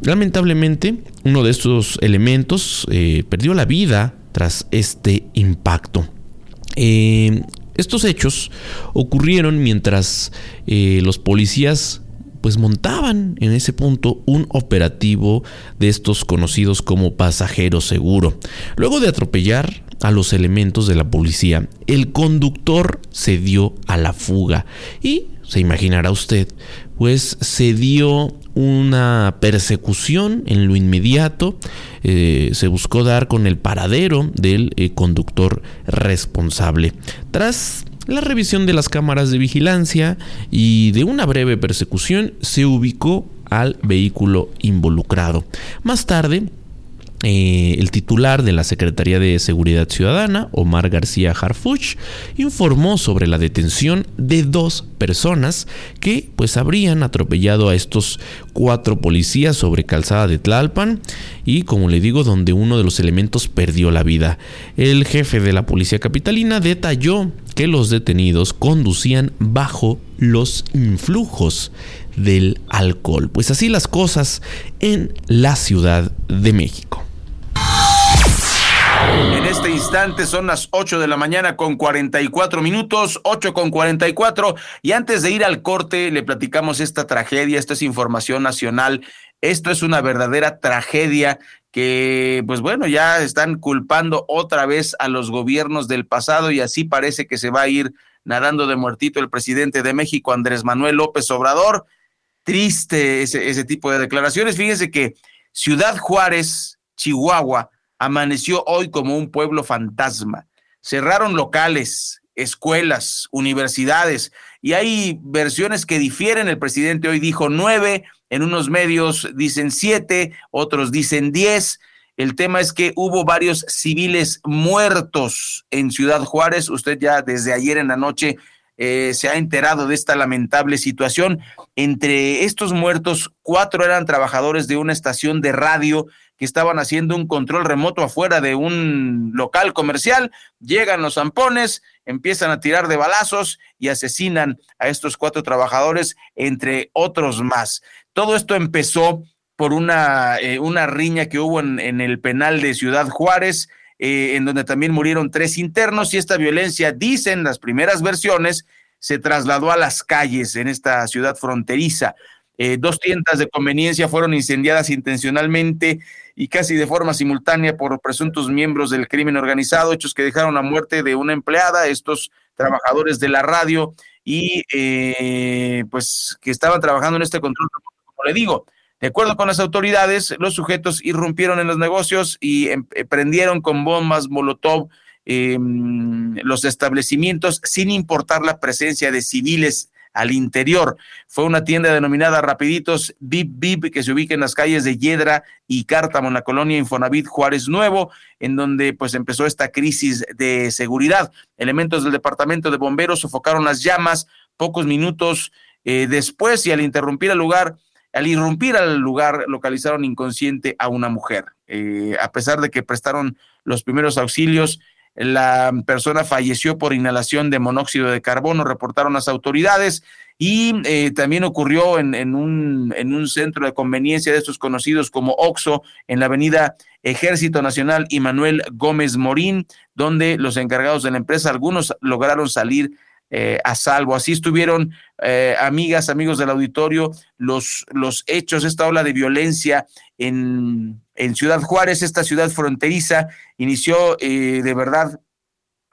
Lamentablemente, uno de estos elementos eh, perdió la vida tras este impacto. Eh, estos hechos ocurrieron mientras eh, los policías pues montaban en ese punto un operativo de estos conocidos como pasajero seguro. Luego de atropellar a los elementos de la policía, el conductor se dio a la fuga y se imaginará usted, pues se dio una persecución en lo inmediato. Eh, se buscó dar con el paradero del eh, conductor responsable. Tras la revisión de las cámaras de vigilancia y de una breve persecución, se ubicó al vehículo involucrado. Más tarde, eh, el titular de la Secretaría de Seguridad Ciudadana, Omar García Harfuch, informó sobre la detención de dos personas que pues habrían atropellado a estos cuatro policías sobre calzada de Tlalpan y como le digo donde uno de los elementos perdió la vida. El jefe de la policía capitalina detalló que los detenidos conducían bajo los influjos del alcohol. Pues así las cosas en la Ciudad de México. En este instante son las 8 de la mañana con 44 minutos, 8 con 44. Y antes de ir al corte, le platicamos esta tragedia. Esto es información nacional. Esto es una verdadera tragedia que, pues bueno, ya están culpando otra vez a los gobiernos del pasado y así parece que se va a ir nadando de muertito el presidente de México, Andrés Manuel López Obrador. Triste ese, ese tipo de declaraciones. Fíjense que Ciudad Juárez, Chihuahua, amaneció hoy como un pueblo fantasma. Cerraron locales, escuelas, universidades, y hay versiones que difieren. El presidente hoy dijo nueve, en unos medios dicen siete, otros dicen diez. El tema es que hubo varios civiles muertos en Ciudad Juárez. Usted ya desde ayer en la noche eh, se ha enterado de esta lamentable situación. Entre estos muertos, cuatro eran trabajadores de una estación de radio que estaban haciendo un control remoto afuera de un local comercial. Llegan los zampones, empiezan a tirar de balazos y asesinan a estos cuatro trabajadores, entre otros más. Todo esto empezó por una, eh, una riña que hubo en, en, el penal de Ciudad Juárez, eh, en donde también murieron tres internos y esta violencia, dicen las primeras versiones, se trasladó a las calles en esta ciudad fronteriza. Eh, dos tiendas de conveniencia fueron incendiadas intencionalmente y casi de forma simultánea por presuntos miembros del crimen organizado, hechos que dejaron la muerte de una empleada, estos trabajadores de la radio y eh, pues que estaban trabajando en este control, como le digo. De acuerdo con las autoridades, los sujetos irrumpieron en los negocios y em, eh, prendieron con bombas Molotov eh, los establecimientos sin importar la presencia de civiles al interior. Fue una tienda denominada Rapiditos Bip Bip que se ubica en las calles de Yedra y Cártamo, en la colonia Infonavit Juárez Nuevo, en donde pues empezó esta crisis de seguridad. Elementos del departamento de bomberos sofocaron las llamas pocos minutos eh, después y al interrumpir el lugar, al irrumpir al lugar, localizaron inconsciente a una mujer. Eh, a pesar de que prestaron los primeros auxilios, la persona falleció por inhalación de monóxido de carbono, reportaron las autoridades. Y eh, también ocurrió en, en, un, en un centro de conveniencia de estos conocidos como OXO, en la avenida Ejército Nacional y Manuel Gómez Morín, donde los encargados de la empresa, algunos lograron salir eh, a salvo. Así estuvieron, eh, amigas, amigos del auditorio, los, los hechos, esta ola de violencia en, en Ciudad Juárez, esta ciudad fronteriza, inició eh, de verdad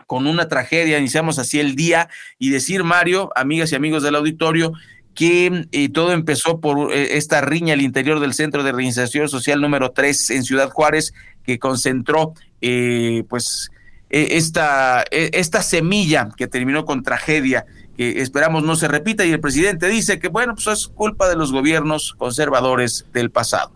con una tragedia, iniciamos así el día y decir, Mario, amigas y amigos del auditorio, que eh, todo empezó por esta riña al interior del Centro de Reinserción Social número 3 en Ciudad Juárez, que concentró eh, pues esta, e, esta semilla que terminó con tragedia que esperamos no se repita y el presidente dice que bueno, pues es culpa de los gobiernos conservadores del pasado.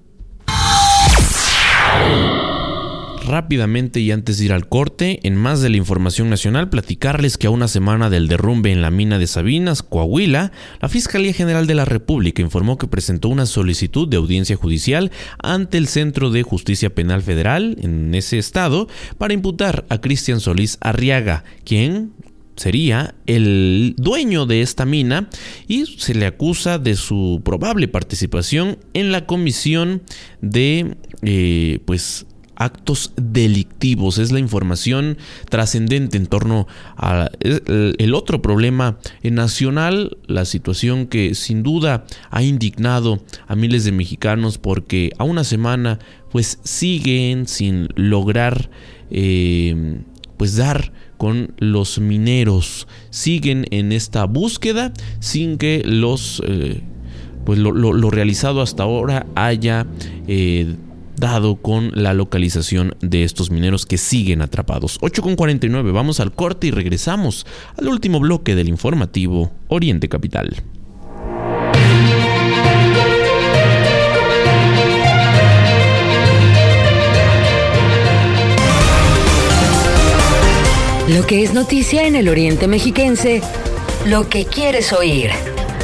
Rápidamente y antes de ir al corte, en más de la información nacional, platicarles que a una semana del derrumbe en la mina de Sabinas, Coahuila, la Fiscalía General de la República informó que presentó una solicitud de audiencia judicial ante el Centro de Justicia Penal Federal en ese estado para imputar a Cristian Solís Arriaga, quien sería el dueño de esta mina y se le acusa de su probable participación en la comisión de eh, pues actos delictivos. Es la información trascendente en torno al otro problema nacional, la situación que sin duda ha indignado a miles de mexicanos porque a una semana pues siguen sin lograr eh, pues dar con los mineros. Siguen en esta búsqueda sin que los... Eh, pues lo, lo, lo, realizado hasta ahora haya eh, dado con la localización de estos mineros que siguen atrapados. 8.49, vamos al corte y regresamos al último bloque del informativo Oriente Capital. Lo que es noticia en el Oriente Mexiquense, lo que quieres oír.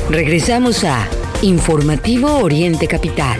Regresamos a Informativo Oriente Capital.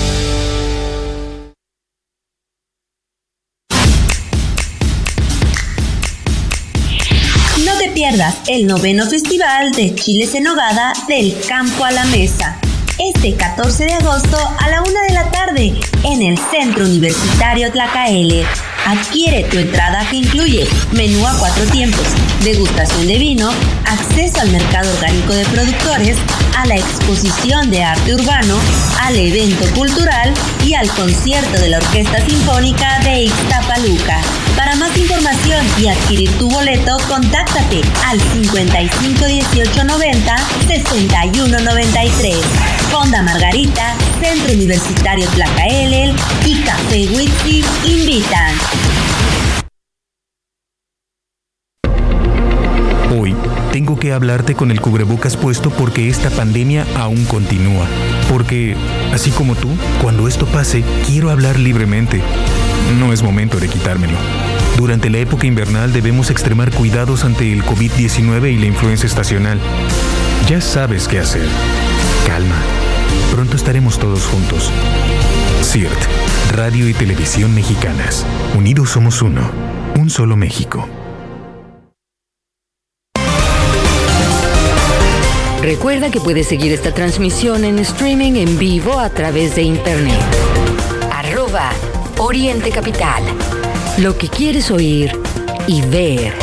El noveno festival de chiles en nogada del campo a la mesa. Este 14 de agosto a la una de la tarde en el Centro Universitario Tlacaele. Adquiere tu entrada que incluye menú a cuatro tiempos, degustación de vino, acceso al mercado orgánico de productores, a la exposición de arte urbano, al evento cultural y al concierto de la Orquesta Sinfónica de Ixtapaluca. Para más información y adquirir tu boleto, contáctate al 55 18 90 61 93. Fonda Margarita, Centro Universitario Tlacaelel y Café Whisky invitan. Hoy tengo que hablarte con el cubrebocas puesto porque esta pandemia aún continúa. Porque, así como tú, cuando esto pase, quiero hablar libremente. No es momento de quitármelo. Durante la época invernal debemos extremar cuidados ante el COVID-19 y la influenza estacional. Ya sabes qué hacer. Calma. Estaremos todos juntos. CIRT, Radio y Televisión Mexicanas. Unidos somos uno. Un solo México. Recuerda que puedes seguir esta transmisión en streaming en vivo a través de internet. Arroba Oriente Capital. Lo que quieres oír y ver.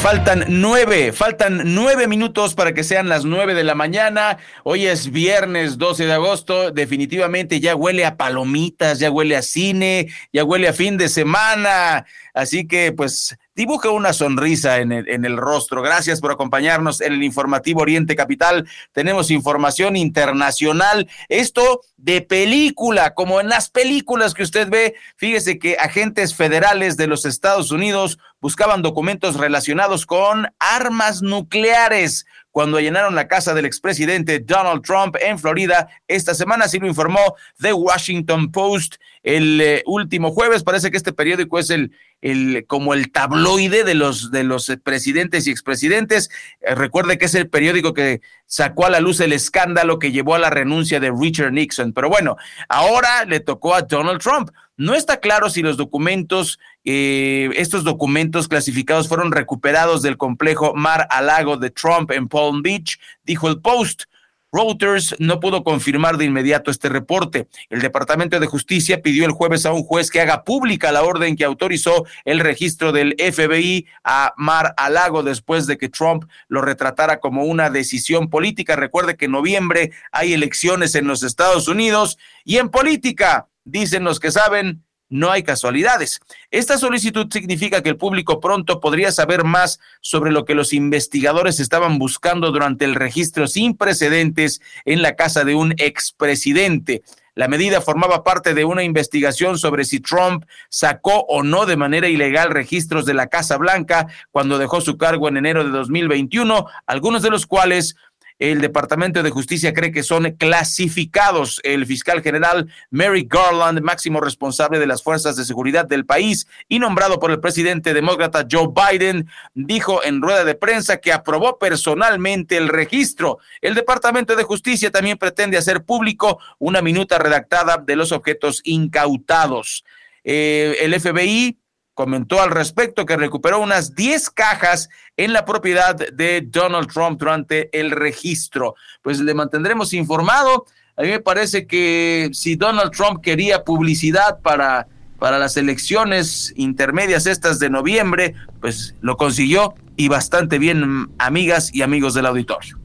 Faltan nueve, faltan nueve minutos para que sean las nueve de la mañana. Hoy es viernes 12 de agosto. Definitivamente ya huele a palomitas, ya huele a cine, ya huele a fin de semana. Así que pues dibuja una sonrisa en el, en el, rostro. Gracias por acompañarnos en el informativo Oriente Capital. Tenemos información internacional. Esto de película, como en las películas que usted ve. Fíjese que agentes federales de los Estados Unidos buscaban documentos relacionados con armas nucleares cuando allanaron la casa del expresidente Donald Trump en Florida. Esta semana así lo informó The Washington Post el eh, último jueves. Parece que este periódico es el, el como el tabloide de los de los presidentes y expresidentes. Eh, recuerde que es el periódico que sacó a la luz el escándalo que llevó a la renuncia de Richard Nixon. Pero bueno, ahora le tocó a Donald Trump. No está claro si los documentos, eh, estos documentos clasificados fueron recuperados del complejo Mar a Lago de Trump en Palm Beach, dijo el Post. Reuters no pudo confirmar de inmediato este reporte. El Departamento de Justicia pidió el jueves a un juez que haga pública la orden que autorizó el registro del FBI a Mar a Lago después de que Trump lo retratara como una decisión política. Recuerde que en noviembre hay elecciones en los Estados Unidos y en política, dicen los que saben, no hay casualidades. Esta solicitud significa que el público pronto podría saber más sobre lo que los investigadores estaban buscando durante el registro sin precedentes en la casa de un expresidente. La medida formaba parte de una investigación sobre si Trump sacó o no de manera ilegal registros de la Casa Blanca cuando dejó su cargo en enero de 2021, algunos de los cuales el Departamento de Justicia cree que son clasificados. El fiscal general Mary Garland, máximo responsable de las fuerzas de seguridad del país y nombrado por el presidente demócrata Joe Biden, dijo en rueda de prensa que aprobó personalmente el registro. El Departamento de Justicia también pretende hacer público una minuta redactada de los objetos incautados. Eh, el FBI comentó al respecto que recuperó unas 10 cajas en la propiedad de Donald Trump durante el registro. Pues le mantendremos informado. A mí me parece que si Donald Trump quería publicidad para, para las elecciones intermedias estas de noviembre, pues lo consiguió y bastante bien, amigas y amigos del auditorio.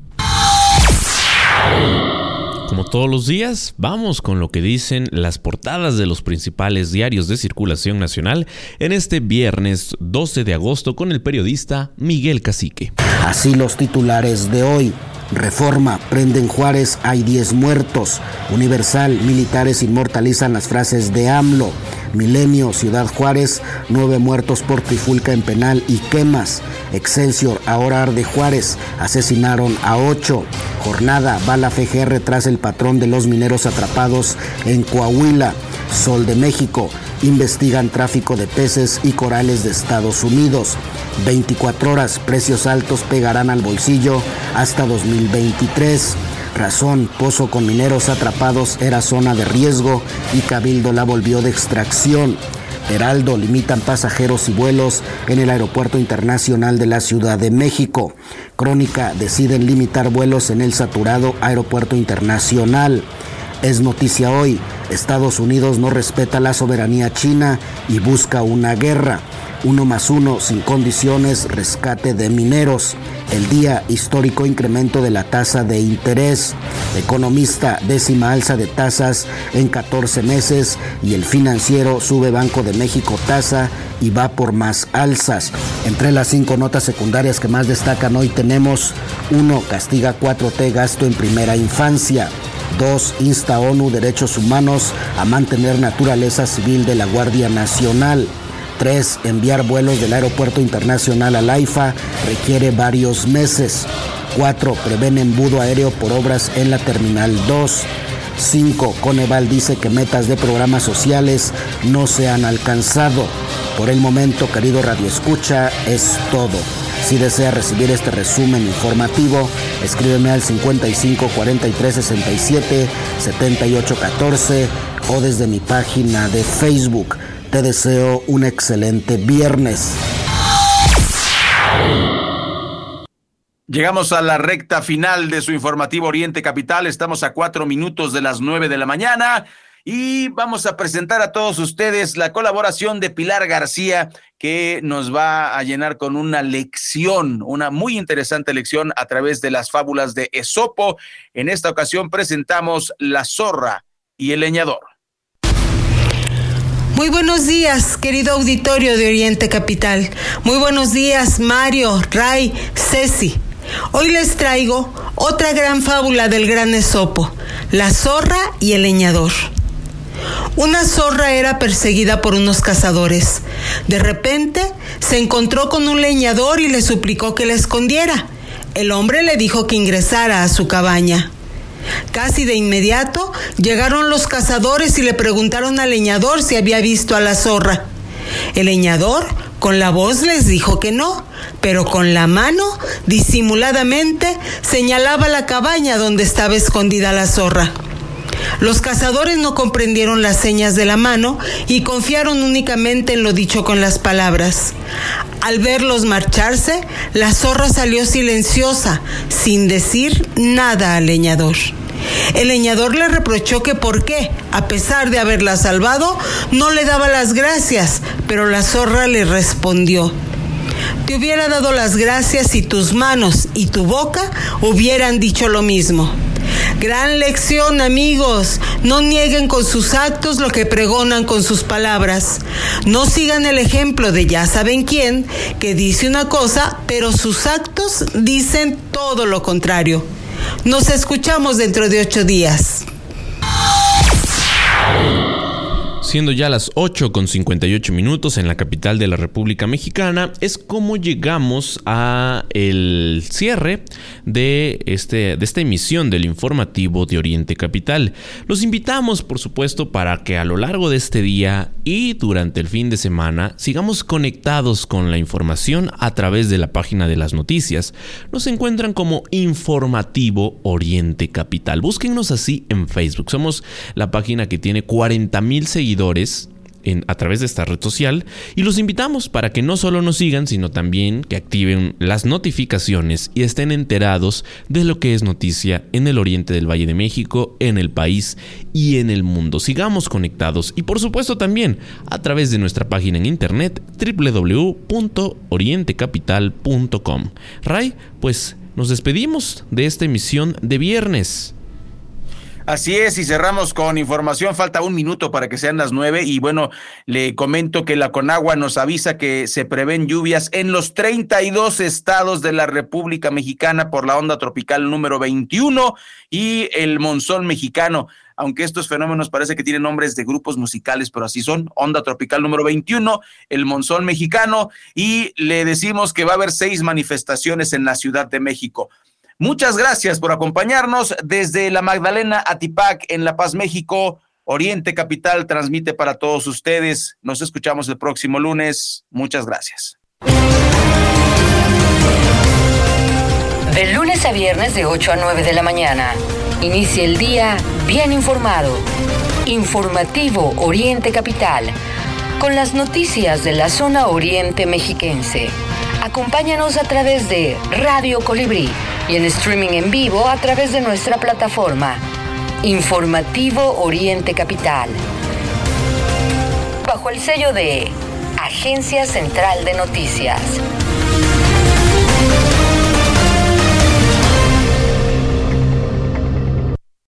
Como todos los días, vamos con lo que dicen las portadas de los principales diarios de circulación nacional en este viernes 12 de agosto con el periodista Miguel Cacique. Así los titulares de hoy. Reforma, prenden Juárez, hay 10 muertos. Universal, militares inmortalizan las frases de AMLO. Milenio, Ciudad Juárez, 9 muertos por trifulca en penal y quemas. Excelsior, ahora arde Juárez, asesinaron a 8. Jornada, bala FGR tras el patrón de los mineros atrapados en Coahuila. Sol de México, investigan tráfico de peces y corales de Estados Unidos. 24 horas, precios altos pegarán al bolsillo hasta 2023. Razón, pozo con mineros atrapados era zona de riesgo y Cabildo la volvió de extracción. Heraldo limitan pasajeros y vuelos en el Aeropuerto Internacional de la Ciudad de México. Crónica deciden limitar vuelos en el saturado Aeropuerto Internacional. Es noticia hoy, Estados Unidos no respeta la soberanía china y busca una guerra. Uno más uno sin condiciones, rescate de mineros. El día histórico incremento de la tasa de interés. Economista, décima alza de tasas en 14 meses y el financiero sube Banco de México tasa y va por más alzas. Entre las cinco notas secundarias que más destacan hoy tenemos 1. Castiga 4T gasto en primera infancia. 2. Insta ONU Derechos Humanos a mantener naturaleza civil de la Guardia Nacional. 3. Enviar vuelos del Aeropuerto Internacional al AIFA requiere varios meses. 4. Prevén embudo aéreo por obras en la Terminal 2. 5. Coneval dice que metas de programas sociales no se han alcanzado. Por el momento, querido Radio Escucha, es todo. Si desea recibir este resumen informativo, escríbeme al 55 43 67 78 14 o desde mi página de Facebook. Te deseo un excelente viernes. Llegamos a la recta final de su informativo Oriente Capital. Estamos a cuatro minutos de las nueve de la mañana y vamos a presentar a todos ustedes la colaboración de Pilar García que nos va a llenar con una lección, una muy interesante lección a través de las fábulas de Esopo. En esta ocasión presentamos La zorra y el leñador. Muy buenos días, querido auditorio de Oriente Capital. Muy buenos días, Mario, Ray, Ceci. Hoy les traigo otra gran fábula del gran Esopo, la zorra y el leñador. Una zorra era perseguida por unos cazadores. De repente se encontró con un leñador y le suplicó que la escondiera. El hombre le dijo que ingresara a su cabaña. Casi de inmediato llegaron los cazadores y le preguntaron al leñador si había visto a la zorra. El leñador con la voz les dijo que no, pero con la mano, disimuladamente, señalaba la cabaña donde estaba escondida la zorra. Los cazadores no comprendieron las señas de la mano y confiaron únicamente en lo dicho con las palabras. Al verlos marcharse, la zorra salió silenciosa, sin decir nada al leñador. El leñador le reprochó que por qué, a pesar de haberla salvado, no le daba las gracias, pero la zorra le respondió, te hubiera dado las gracias si tus manos y tu boca hubieran dicho lo mismo. Gran lección amigos, no nieguen con sus actos lo que pregonan con sus palabras. No sigan el ejemplo de ya saben quién, que dice una cosa, pero sus actos dicen todo lo contrario. Nos escuchamos dentro de ocho días. Siendo ya las 8 con 58 minutos en la capital de la República Mexicana, es como llegamos a el cierre de, este, de esta emisión del informativo de Oriente Capital. Los invitamos, por supuesto, para que a lo largo de este día y durante el fin de semana sigamos conectados con la información a través de la página de las noticias. Nos encuentran como Informativo Oriente Capital. Búsquennos así en Facebook. Somos la página que tiene 40 mil a través de esta red social y los invitamos para que no solo nos sigan, sino también que activen las notificaciones y estén enterados de lo que es noticia en el oriente del Valle de México, en el país y en el mundo. Sigamos conectados y por supuesto también a través de nuestra página en internet www.orientecapital.com. Ray, pues nos despedimos de esta emisión de viernes. Así es, y cerramos con información. Falta un minuto para que sean las nueve. Y bueno, le comento que la Conagua nos avisa que se prevén lluvias en los 32 estados de la República Mexicana por la onda tropical número 21 y el monzón mexicano. Aunque estos fenómenos parece que tienen nombres de grupos musicales, pero así son. Onda tropical número 21, el monzón mexicano. Y le decimos que va a haber seis manifestaciones en la Ciudad de México. Muchas gracias por acompañarnos desde la Magdalena Atipac en La Paz, México. Oriente Capital transmite para todos ustedes. Nos escuchamos el próximo lunes. Muchas gracias. De lunes a viernes de 8 a 9 de la mañana. Inicia el día bien informado. Informativo Oriente Capital. Con las noticias de la zona oriente mexiquense. Acompáñanos a través de Radio Colibrí y en streaming en vivo a través de nuestra plataforma. Informativo Oriente Capital. Bajo el sello de Agencia Central de Noticias.